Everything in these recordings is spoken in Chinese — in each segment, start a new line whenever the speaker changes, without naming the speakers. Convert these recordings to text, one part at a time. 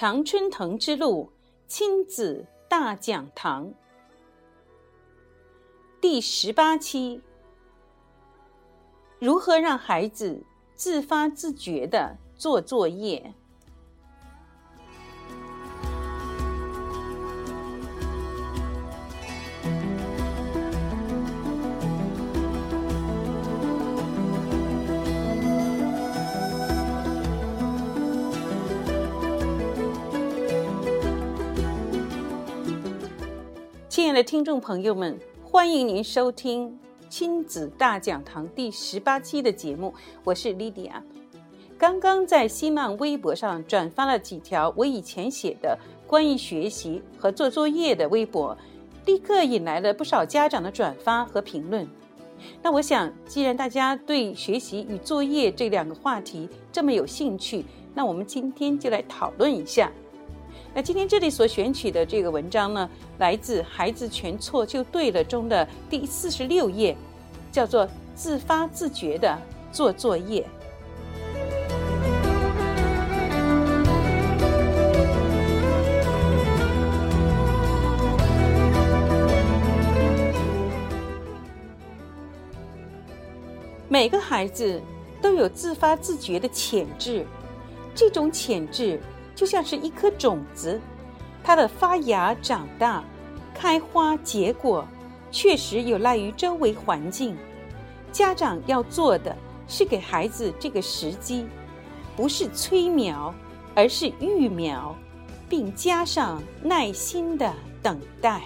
常春藤之路亲子大讲堂第十八期：如何让孩子自发自觉的做作业？亲爱的听众朋友们，欢迎您收听亲子大讲堂第十八期的节目，我是莉迪亚。刚刚在新浪微博上转发了几条我以前写的关于学习和做作业的微博，立刻引来了不少家长的转发和评论。那我想，既然大家对学习与作业这两个话题这么有兴趣，那我们今天就来讨论一下。那今天这里所选取的这个文章呢，来自《孩子全错就对了》中的第四十六页，叫做“自发自觉的做作业”。每个孩子都有自发自觉的潜质，这种潜质。就像是一颗种子，它的发芽、长大、开花、结果，确实有赖于周围环境。家长要做的是给孩子这个时机，不是催苗，而是育苗，并加上耐心的等待。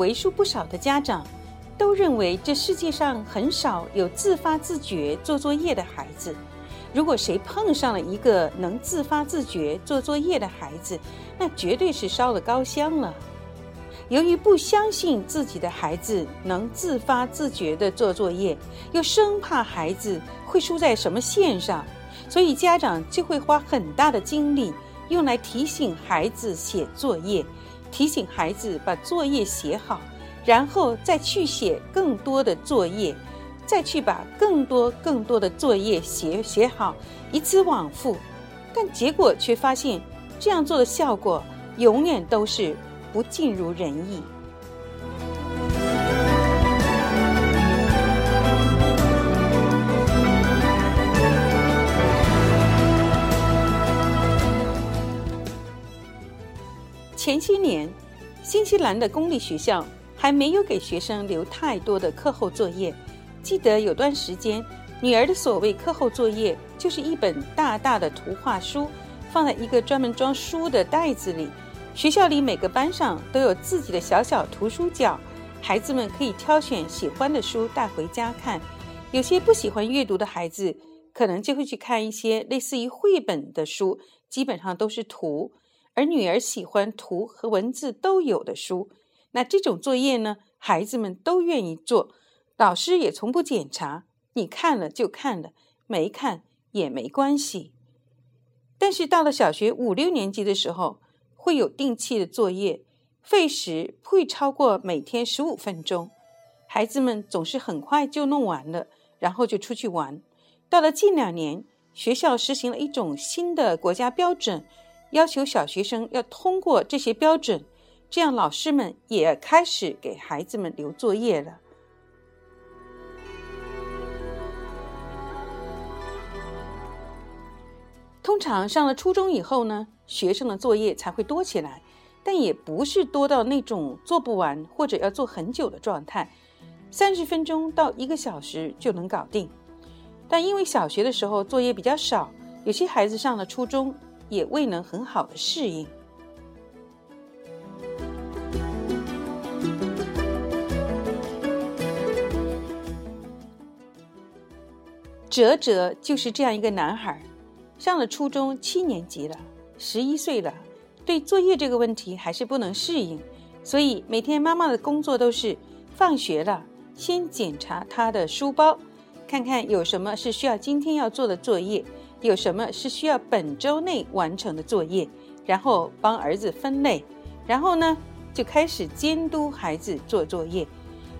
为数不少的家长都认为，这世界上很少有自发自觉做作业的孩子。如果谁碰上了一个能自发自觉做作业的孩子，那绝对是烧了高香了。由于不相信自己的孩子能自发自觉地做作业，又生怕孩子会输在什么线上，所以家长就会花很大的精力用来提醒孩子写作业。提醒孩子把作业写好，然后再去写更多的作业，再去把更多更多的作业写写好，以此往复。但结果却发现，这样做的效果永远都是不尽如人意。前些年，新西兰的公立学校还没有给学生留太多的课后作业。记得有段时间，女儿的所谓课后作业就是一本大大的图画书，放在一个专门装书的袋子里。学校里每个班上都有自己的小小图书角，孩子们可以挑选喜欢的书带回家看。有些不喜欢阅读的孩子，可能就会去看一些类似于绘本的书，基本上都是图。而女儿喜欢图和文字都有的书，那这种作业呢，孩子们都愿意做，老师也从不检查，你看了就看了，没看也没关系。但是到了小学五六年级的时候，会有定期的作业，费时不会超过每天十五分钟，孩子们总是很快就弄完了，然后就出去玩。到了近两年，学校实行了一种新的国家标准。要求小学生要通过这些标准，这样老师们也开始给孩子们留作业了。通常上了初中以后呢，学生的作业才会多起来，但也不是多到那种做不完或者要做很久的状态，三十分钟到一个小时就能搞定。但因为小学的时候作业比较少，有些孩子上了初中。也未能很好的适应。哲哲就是这样一个男孩，上了初中七年级了，十一岁了，对作业这个问题还是不能适应，所以每天妈妈的工作都是放学了先检查他的书包，看看有什么是需要今天要做的作业，有什么是需要本周内完成的作业，然后帮儿子分类，然后呢就开始监督孩子做作业。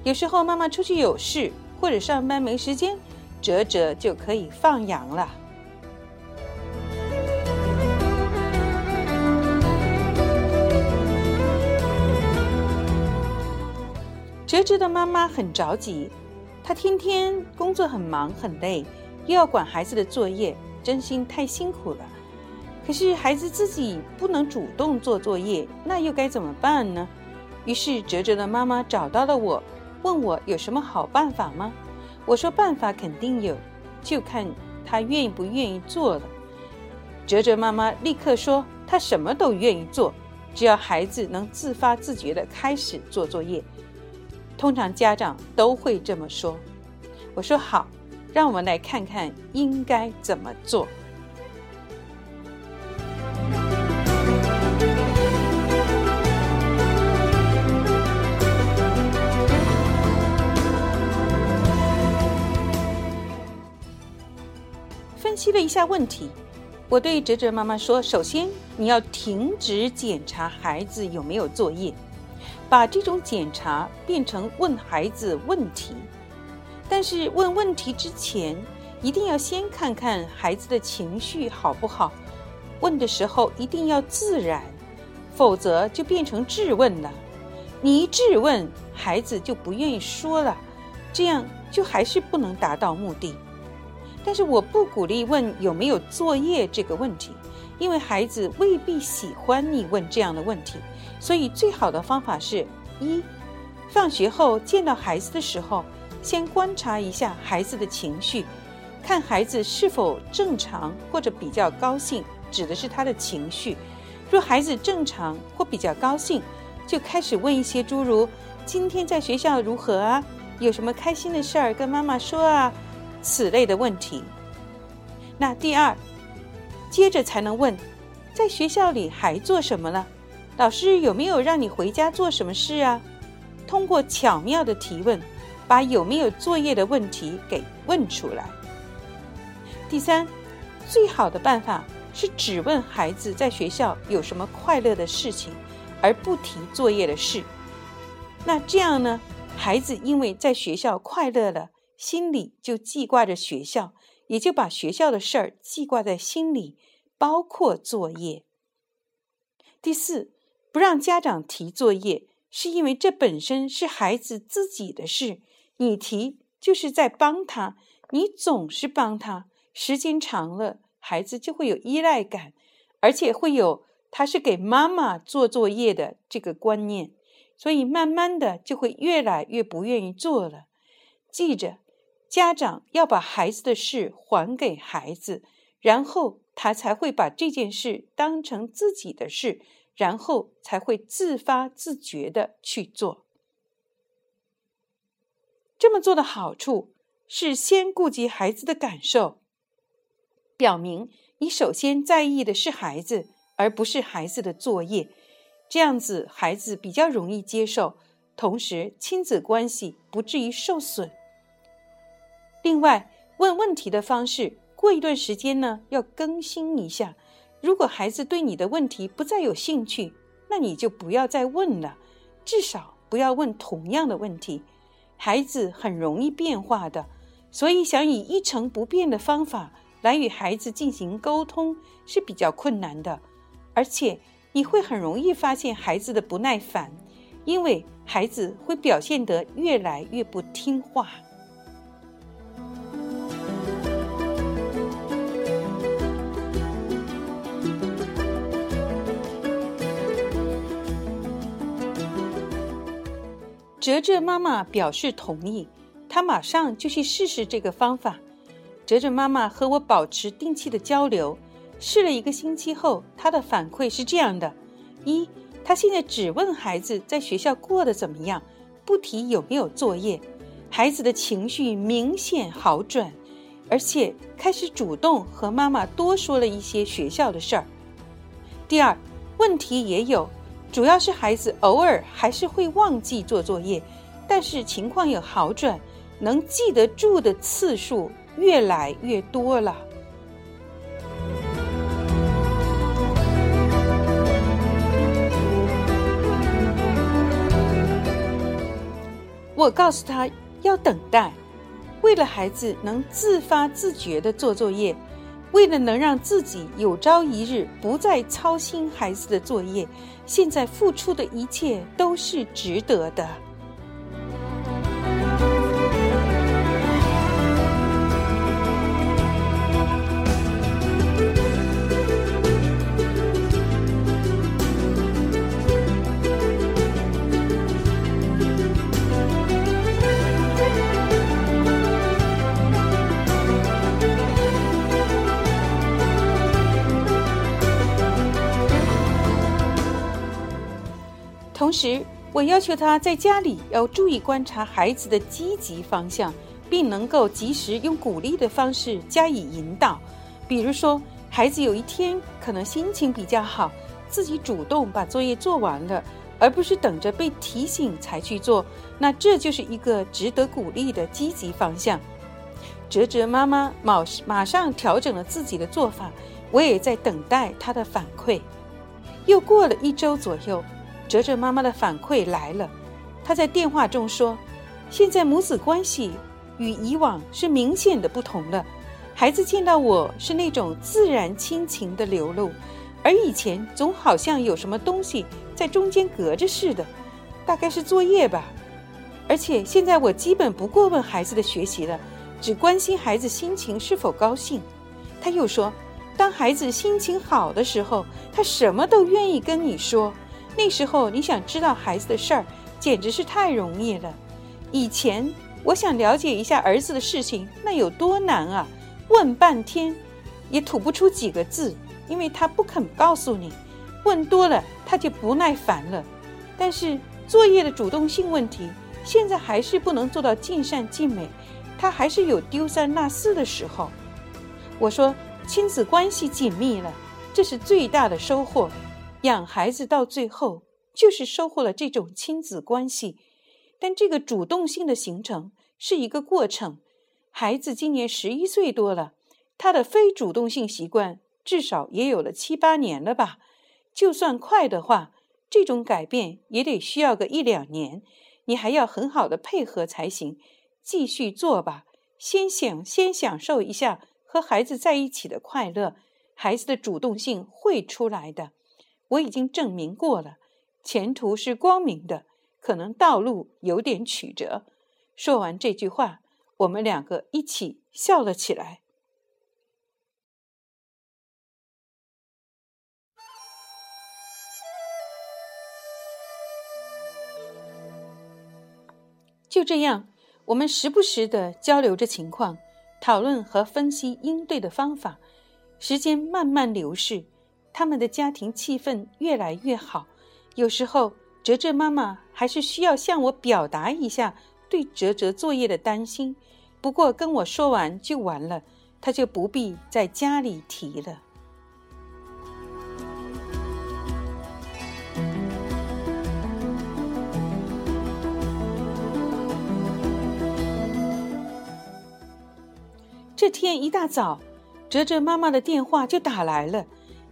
有时候妈妈出去有事或者上班没时间，哲哲就可以放羊了。哲哲的妈妈很着急，她天天工作很忙很累，又要管孩子的作业，真心太辛苦了。可是孩子自己不能主动做作业，那又该怎么办呢？于是哲哲的妈妈找到了我，问我有什么好办法吗？我说办法肯定有，就看他愿不愿意做了。哲哲妈妈立刻说，他什么都愿意做，只要孩子能自发自觉地开始做作业。通常家长都会这么说。我说好，让我们来看看应该怎么做。分析了一下问题，我对哲哲妈妈说：首先，你要停止检查孩子有没有作业。把这种检查变成问孩子问题，但是问问题之前，一定要先看看孩子的情绪好不好。问的时候一定要自然，否则就变成质问了。你一质问，孩子就不愿意说了，这样就还是不能达到目的。但是我不鼓励问有没有作业这个问题，因为孩子未必喜欢你问这样的问题。所以，最好的方法是：一，放学后见到孩子的时候，先观察一下孩子的情绪，看孩子是否正常或者比较高兴，指的是他的情绪。若孩子正常或比较高兴，就开始问一些诸如“今天在学校如何啊？有什么开心的事儿跟妈妈说啊？”此类的问题。那第二，接着才能问：“在学校里还做什么了？”老师有没有让你回家做什么事啊？通过巧妙的提问，把有没有作业的问题给问出来。第三，最好的办法是只问孩子在学校有什么快乐的事情，而不提作业的事。那这样呢，孩子因为在学校快乐了，心里就记挂着学校，也就把学校的事儿记挂在心里，包括作业。第四。不让家长提作业，是因为这本身是孩子自己的事，你提就是在帮他，你总是帮他，时间长了，孩子就会有依赖感，而且会有他是给妈妈做作业的这个观念，所以慢慢的就会越来越不愿意做了。记着，家长要把孩子的事还给孩子，然后他才会把这件事当成自己的事。然后才会自发自觉的去做。这么做的好处是先顾及孩子的感受，表明你首先在意的是孩子，而不是孩子的作业。这样子孩子比较容易接受，同时亲子关系不至于受损。另外，问问题的方式，过一段时间呢，要更新一下。如果孩子对你的问题不再有兴趣，那你就不要再问了，至少不要问同样的问题。孩子很容易变化的，所以想以一成不变的方法来与孩子进行沟通是比较困难的，而且你会很容易发现孩子的不耐烦，因为孩子会表现得越来越不听话。哲哲妈妈表示同意，她马上就去试试这个方法。哲哲妈妈和我保持定期的交流，试了一个星期后，她的反馈是这样的：一，她现在只问孩子在学校过得怎么样，不提有没有作业，孩子的情绪明显好转，而且开始主动和妈妈多说了一些学校的事儿。第二，问题也有，主要是孩子偶尔还是会忘记做作业，但是情况有好转，能记得住的次数越来越多了。我告诉他要等待，为了孩子能自发自觉的做作业，为了能让自己有朝一日不再操心孩子的作业，现在付出的一切都是值得的。时，我要求他在家里要注意观察孩子的积极方向，并能够及时用鼓励的方式加以引导。比如说，孩子有一天可能心情比较好，自己主动把作业做完了，而不是等着被提醒才去做，那这就是一个值得鼓励的积极方向。哲哲妈妈马马上调整了自己的做法，我也在等待他的反馈。又过了一周左右。哲哲妈妈的反馈来了，她在电话中说：“现在母子关系与以往是明显的不同了。孩子见到我是那种自然亲情的流露，而以前总好像有什么东西在中间隔着似的，大概是作业吧。而且现在我基本不过问孩子的学习了，只关心孩子心情是否高兴。”他又说：“当孩子心情好的时候，他什么都愿意跟你说。”那时候你想知道孩子的事儿，简直是太容易了。以前我想了解一下儿子的事情，那有多难啊！问半天，也吐不出几个字，因为他不肯告诉你。问多了，他就不耐烦了。但是作业的主动性问题，现在还是不能做到尽善尽美，他还是有丢三落四的时候。我说，亲子关系紧密了，这是最大的收获。养孩子到最后就是收获了这种亲子关系，但这个主动性的形成是一个过程。孩子今年十一岁多了，他的非主动性习惯至少也有了七八年了吧？就算快的话，这种改变也得需要个一两年。你还要很好的配合才行。继续做吧，先享先享受一下和孩子在一起的快乐，孩子的主动性会出来的。我已经证明过了，前途是光明的，可能道路有点曲折。说完这句话，我们两个一起笑了起来。就这样，我们时不时的交流着情况，讨论和分析应对的方法。时间慢慢流逝。他们的家庭气氛越来越好，有时候哲哲妈妈还是需要向我表达一下对哲哲作业的担心，不过跟我说完就完了，他就不必在家里提了。这天一大早，哲哲妈妈的电话就打来了。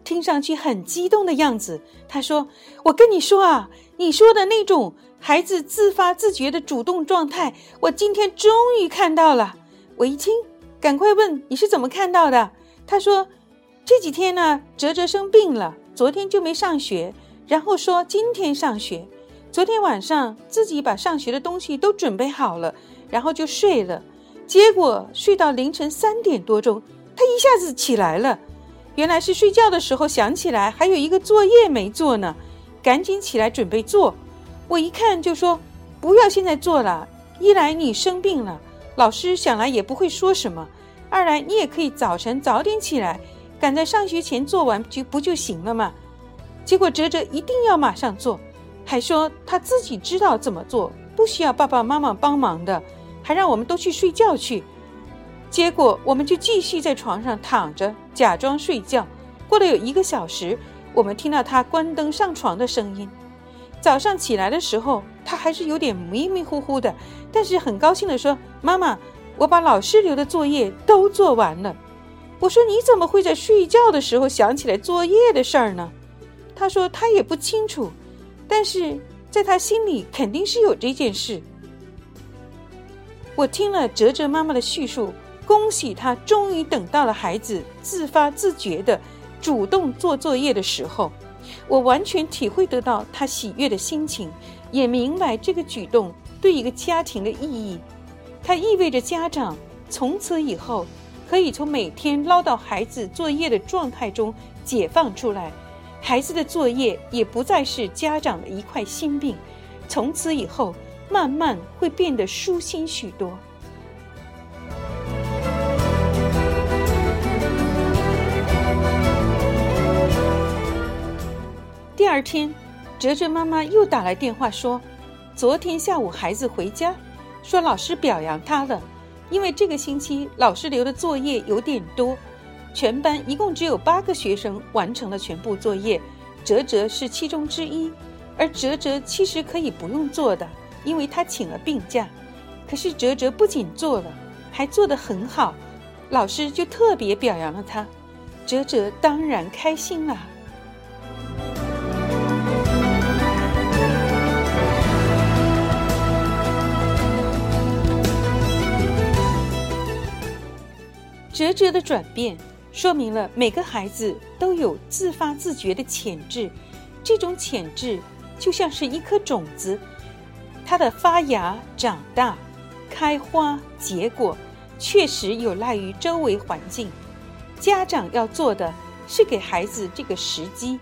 听上去很激动的样子，他说：“我跟你说啊，你说的那种孩子自发自觉的主动状态，我今天终于看到了。”我一听，赶快问：“你是怎么看到的？”他说：“这几天呢，哲哲生病了，昨天就没上学，然后说今天上学。昨天晚上自己把上学的东西都准备好了，然后就睡了。结果睡到凌晨三点多钟，他一下子起来了。”原来是睡觉的时候想起来还有一个作业没做呢，赶紧起来准备做。我一看就说：“不要现在做了，一来你生病了，老师想来也不会说什么；二来你也可以早晨早点起来，赶在上学前做完就不就行了吗？”结果哲哲一定要马上做，还说他自己知道怎么做，不需要爸爸妈妈帮忙的，还让我们都去睡觉去。结果我们就继续在床上躺着，假装睡觉。过了有一个小时，我们听到他关灯上床的声音。早上起来的时候，他还是有点迷迷糊糊的，但是很高兴地说：“妈妈，我把老师留的作业都做完了。”我说：“你怎么会在睡觉的时候想起来作业的事儿呢？”他说：“他也不清楚，但是在他心里肯定是有这件事。”我听了哲哲妈妈的叙述，恭喜他终于等到了孩子自发自觉的主动做作业的时候。我完全体会得到他喜悦的心情，也明白这个举动对一个家庭的意义。它意味着家长从此以后可以从每天唠叨孩子作业的状态中解放出来，孩子的作业也不再是家长的一块心病，从此以后慢慢会变得舒心许多。第二天，哲哲妈妈又打来电话说，昨天下午孩子回家，说老师表扬他了，因为这个星期老师留的作业有点多，全班一共只有八个学生完成了全部作业，哲哲是其中之一。而哲哲其实可以不用做的，因为他请了病假。可是哲哲不仅做了，还做得很好，老师就特别表扬了他，哲哲当然开心了。哲哲的转变，说明了每个孩子都有自发自觉的潜质。这种潜质就像是一颗种子，它的发芽、长大、开花、结果，确实有赖于周围环境。家长要做的是给孩子这个时机，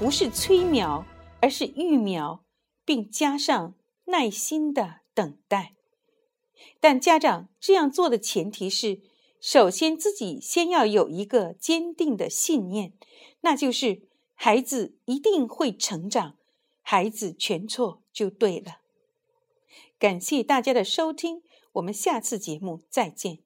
不是催苗，而是育苗，并加上耐心的等待。但家长这样做的前提是。首先，自己先要有一个坚定的信念，那就是孩子一定会成长，孩子全错就对了。感谢大家的收听，我们下次节目再见。